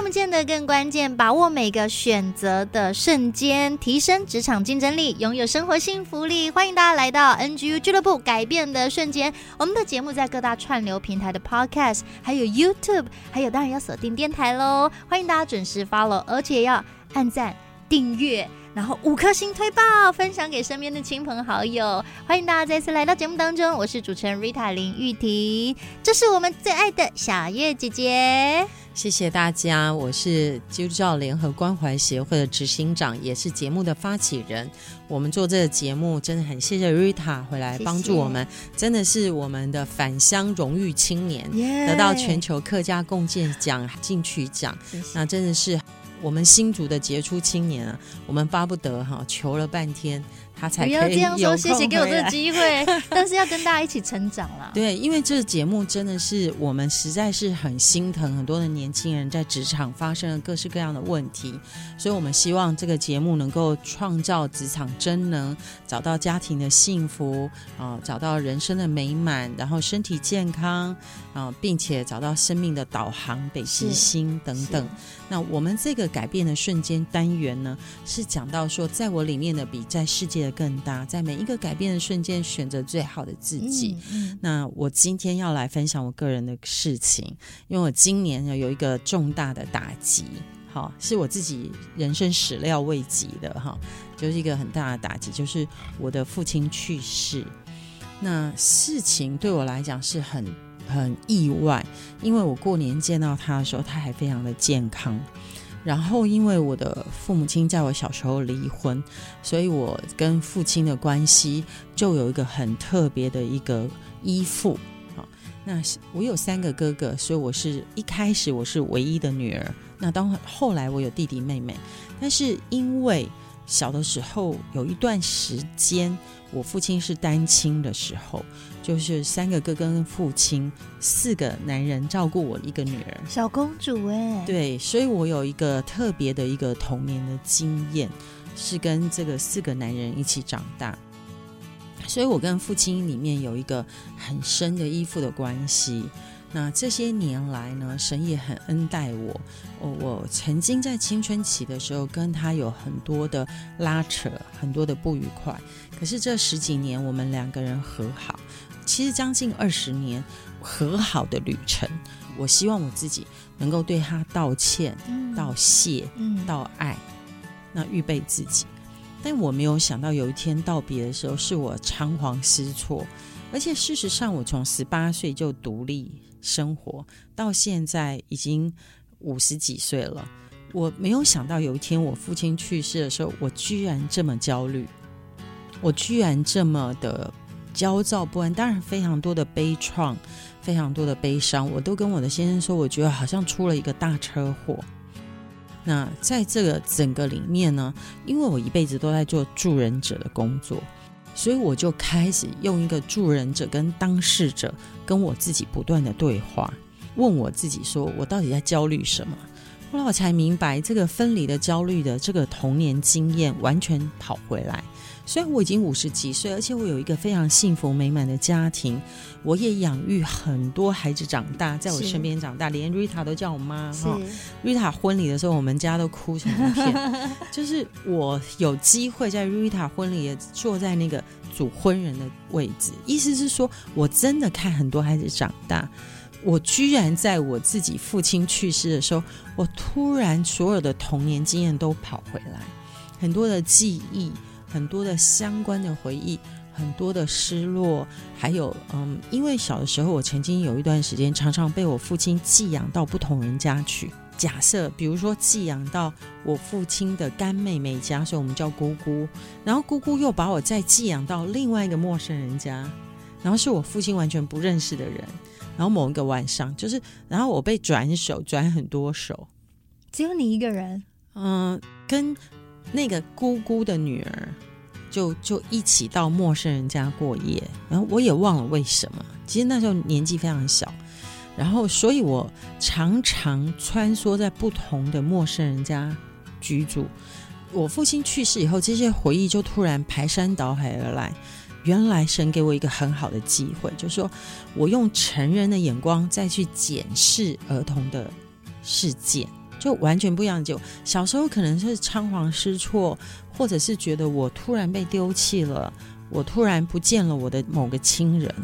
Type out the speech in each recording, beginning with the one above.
看不见得更关键，把握每个选择的瞬间，提升职场竞争力，拥有生活幸福力。欢迎大家来到 NGU 俱乐部，改变的瞬间。我们的节目在各大串流平台的 Podcast，还有 YouTube，还有当然要锁定电台喽。欢迎大家准时 follow，而且要按赞、订阅，然后五颗星推爆，分享给身边的亲朋好友。欢迎大家再次来到节目当中，我是主持人 Rita 林玉婷，这是我们最爱的小月姐姐。谢谢大家，我是基督教联合关怀协会的执行长，也是节目的发起人。我们做这个节目真的很谢谢 Rita 回来帮助我们，谢谢真的是我们的返乡荣誉青年，yeah、得到全球客家共建奖金曲奖，那真的是我们新竹的杰出青年啊！我们巴不得哈求了半天。不要这样说，谢谢给我这个机会，但是要跟大家一起成长啦。对，因为这个节目真的是我们实在是很心疼很多的年轻人在职场发生了各式各样的问题，所以我们希望这个节目能够创造职场真能，找到家庭的幸福啊，找到人生的美满，然后身体健康啊，并且找到生命的导航、北极星等等。那我们这个改变的瞬间单元呢，是讲到说，在我里面的比在世界的更大，在每一个改变的瞬间选择最好的自己。嗯嗯、那我今天要来分享我个人的事情，因为我今年有一个重大的打击，好，是我自己人生始料未及的哈，就是一个很大的打击，就是我的父亲去世。那事情对我来讲是很。很意外，因为我过年见到他的时候，他还非常的健康。然后，因为我的父母亲在我小时候离婚，所以我跟父亲的关系就有一个很特别的一个依附。好，那我有三个哥哥，所以我是一开始我是唯一的女儿。那当后来我有弟弟妹妹，但是因为小的时候有一段时间，我父亲是单亲的时候。就是三个哥哥跟父亲，四个男人照顾我一个女儿，小公主哎，对，所以我有一个特别的一个童年的经验，是跟这个四个男人一起长大，所以我跟父亲里面有一个很深的依附的关系。那这些年来呢，神也很恩待我，我我曾经在青春期的时候跟他有很多的拉扯，很多的不愉快，可是这十几年我们两个人和好。其实将近二十年和好的旅程，我希望我自己能够对他道歉、嗯、道谢、嗯、道爱，那预备自己。但我没有想到有一天道别的时候，是我仓皇失措。而且事实上，我从十八岁就独立生活，到现在已经五十几岁了。我没有想到有一天我父亲去世的时候，我居然这么焦虑，我居然这么的。焦躁不安，当然非常多的悲怆，非常多的悲伤。我都跟我的先生说，我觉得好像出了一个大车祸。那在这个整个里面呢，因为我一辈子都在做助人者的工作，所以我就开始用一个助人者跟当事者跟我自己不断的对话，问我自己说，我到底在焦虑什么？后来我才明白，这个分离的焦虑的这个童年经验完全跑回来。虽然我已经五十几岁，而且我有一个非常幸福美满的家庭，我也养育很多孩子长大，在我身边长大，连 Rita 都叫我妈哈。Rita 婚礼的时候，我们家都哭成一片。就是我有机会在 Rita 婚礼也坐在那个主婚人的位置，意思是说我真的看很多孩子长大。我居然在我自己父亲去世的时候，我突然所有的童年经验都跑回来，很多的记忆。很多的相关的回忆，很多的失落，还有嗯，因为小的时候，我曾经有一段时间，常常被我父亲寄养到不同人家去。假设比如说寄养到我父亲的干妹妹家，所以我们叫姑姑，然后姑姑又把我再寄养到另外一个陌生人家，然后是我父亲完全不认识的人，然后某一个晚上，就是然后我被转手转很多手，只有你一个人。嗯、呃，跟那个姑姑的女儿就就一起到陌生人家过夜，然后我也忘了为什么。其实那时候年纪非常小，然后所以我常常穿梭在不同的陌生人家居住。我父亲去世以后，这些回忆就突然排山倒海而来。原来神给我一个很好的机会，就是说我用成人的眼光再去检视儿童的世界，就完全不一样。就小时候可能是仓皇失措，或者是觉得我突然被丢弃了，我突然不见了我的某个亲人。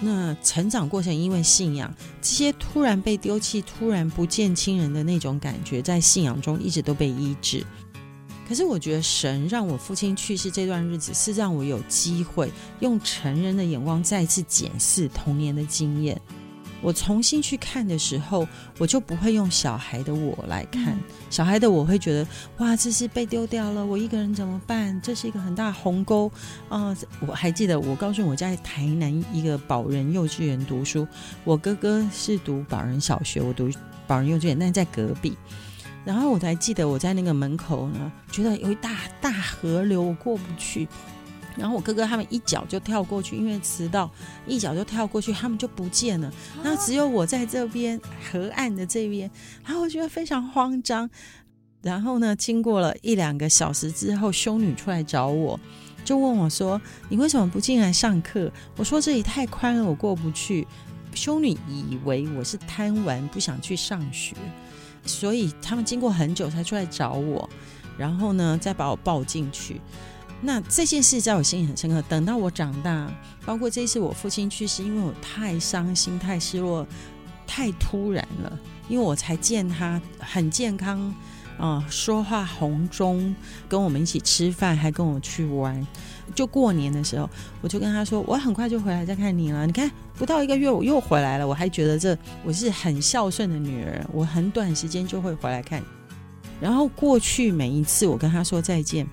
那成长过程因为信仰，这些突然被丢弃、突然不见亲人的那种感觉，在信仰中一直都被医治。可是我觉得神让我父亲去世这段日子，是让我有机会用成人的眼光再次检视童年的经验。我重新去看的时候，我就不会用小孩的我来看。嗯、小孩的我会觉得，哇，这是被丢掉了，我一个人怎么办？这是一个很大鸿沟啊！我还记得，我告诉我在台南一个保仁幼稚园读书，我哥哥是读保仁小学，我读保仁幼稚园，但是在隔壁。然后我才记得我在那个门口呢，觉得有一大大河流我过不去，然后我哥哥他们一脚就跳过去，因为迟到，一脚就跳过去，他们就不见了。那只有我在这边河岸的这边，然后我觉得非常慌张。然后呢，经过了一两个小时之后，修女出来找我，就问我说：“你为什么不进来上课？”我说：“这里太宽了，我过不去。”修女以为我是贪玩，不想去上学。所以他们经过很久才出来找我，然后呢，再把我抱进去。那这件事在我心里很深刻。等到我长大，包括这一次我父亲去世，因为我太伤心、太失落、太突然了。因为我才见他很健康啊、说话红中，跟我们一起吃饭，还跟我去玩。就过年的时候，我就跟他说：“我很快就回来再看你了。”你看，不到一个月我又回来了。我还觉得这我是很孝顺的女儿，我很短时间就会回来看。然后过去每一次我跟他说再见，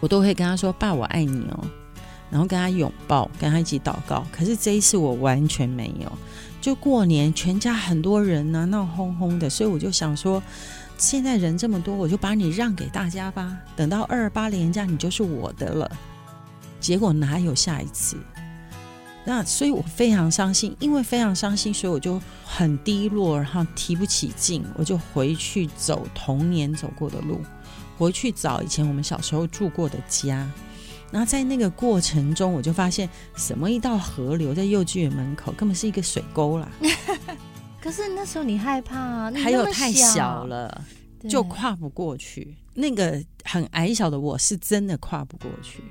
我都会跟他说：“爸，我爱你哦。”然后跟他拥抱，跟他一起祷告。可是这一次我完全没有。就过年，全家很多人呢，闹哄哄的，所以我就想说。现在人这么多，我就把你让给大家吧。等到二八连假，你就是我的了。结果哪有下一次？那所以我非常伤心，因为非常伤心，所以我就很低落，然后提不起劲，我就回去走童年走过的路，回去找以前我们小时候住过的家。然后在那个过程中，我就发现，什么一道河流在幼稚园门口，根本是一个水沟啦。可是那时候你害怕啊，还有太小了，就跨不过去。那个很矮小的我是真的跨不过去，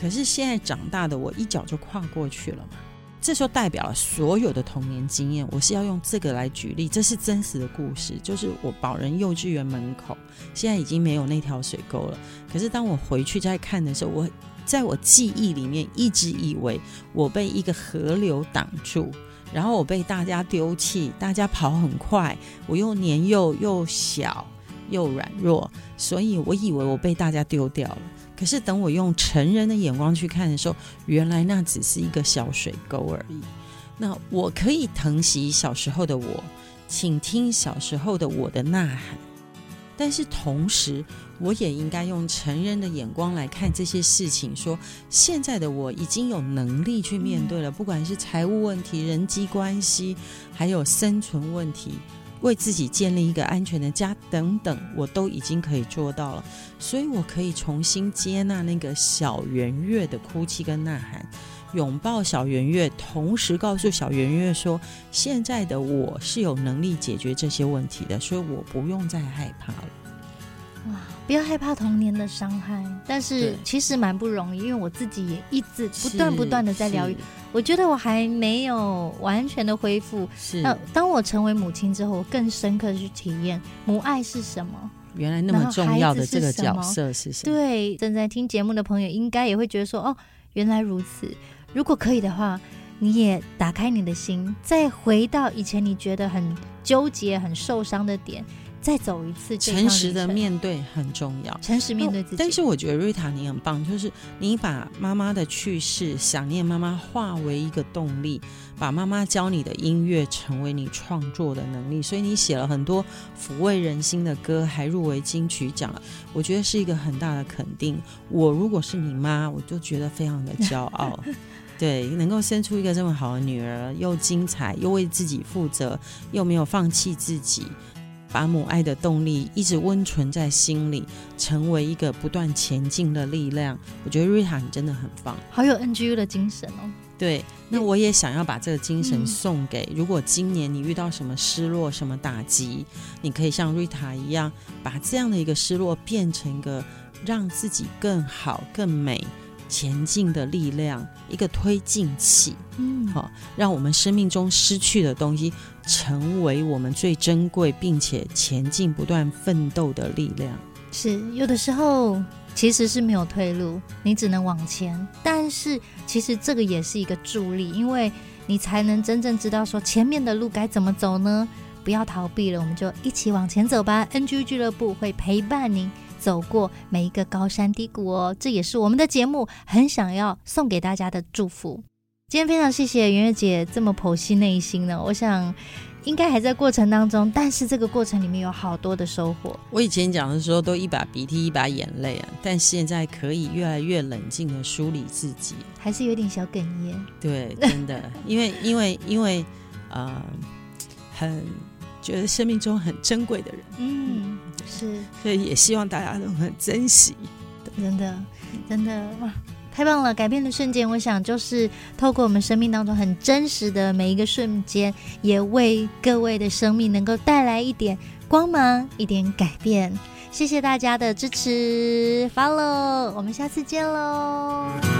可是现在长大的我一脚就跨过去了嘛。这时候代表了所有的童年经验，我是要用这个来举例，这是真实的故事。就是我保仁幼稚园门口现在已经没有那条水沟了，可是当我回去再看的时候，我在我记忆里面一直以为我被一个河流挡住。然后我被大家丢弃，大家跑很快，我又年幼又小又软弱，所以我以为我被大家丢掉了。可是等我用成人的眼光去看的时候，原来那只是一个小水沟而已。那我可以疼惜小时候的我，请听小时候的我的呐喊。但是同时，我也应该用成人的眼光来看这些事情。说现在的我已经有能力去面对了，不管是财务问题、人际关系，还有生存问题，为自己建立一个安全的家等等，我都已经可以做到了。所以我可以重新接纳那个小圆月的哭泣跟呐喊，拥抱小圆月，同时告诉小圆月说，现在的我是有能力解决这些问题的，所以我不用再害怕了。哇，不要害怕童年的伤害，但是其实蛮不容易，因为我自己也一直不断不断的在疗愈。我觉得我还没有完全的恢复。是，那当我成为母亲之后，我更深刻的去体验母爱是什么。原来那么重要的这个角色是什么？对，正在听节目的朋友应该也会觉得说，哦，原来如此。如果可以的话，你也打开你的心，再回到以前你觉得很纠结、很受伤的点，再走一次。诚实的面对很重要，诚实面对自己。但是我觉得瑞塔你很棒，就是你把妈妈的去世、想念妈妈化为一个动力，把妈妈教你的音乐成为你创作的能力，所以你写了很多抚慰人心的歌，还入围金曲奖，我觉得是一个很大的肯定。我如果是你妈，我就觉得非常的骄傲。对，能够生出一个这么好的女儿，又精彩，又为自己负责，又没有放弃自己，把母爱的动力一直温存在心里，成为一个不断前进的力量。我觉得瑞塔你真的很棒，好有 NGU 的精神哦。对，那我也想要把这个精神送给，如果今年你遇到什么失落、什么打击，你可以像瑞塔一样，把这样的一个失落变成一个让自己更好、更美。前进的力量，一个推进器，嗯，好，让我们生命中失去的东西，成为我们最珍贵并且前进不断奋斗的力量。是，有的时候其实是没有退路，你只能往前。但是其实这个也是一个助力，因为你才能真正知道说前面的路该怎么走呢？不要逃避了，我们就一起往前走吧。NGU 俱乐部会陪伴您。走过每一个高山低谷哦，这也是我们的节目很想要送给大家的祝福。今天非常谢谢圆月姐这么剖析内心呢，我想应该还在过程当中，但是这个过程里面有好多的收获。我以前讲的时候都一把鼻涕一把眼泪啊，但现在可以越来越冷静的梳理自己，还是有点小哽咽。对，真的，因为因为因为呃，很觉得生命中很珍贵的人，嗯。是，所以也希望大家都很珍惜。真的，真的哇，太棒了！改变的瞬间，我想就是透过我们生命当中很真实的每一个瞬间，也为各位的生命能够带来一点光芒，一点改变。谢谢大家的支持，Follow，我们下次见喽。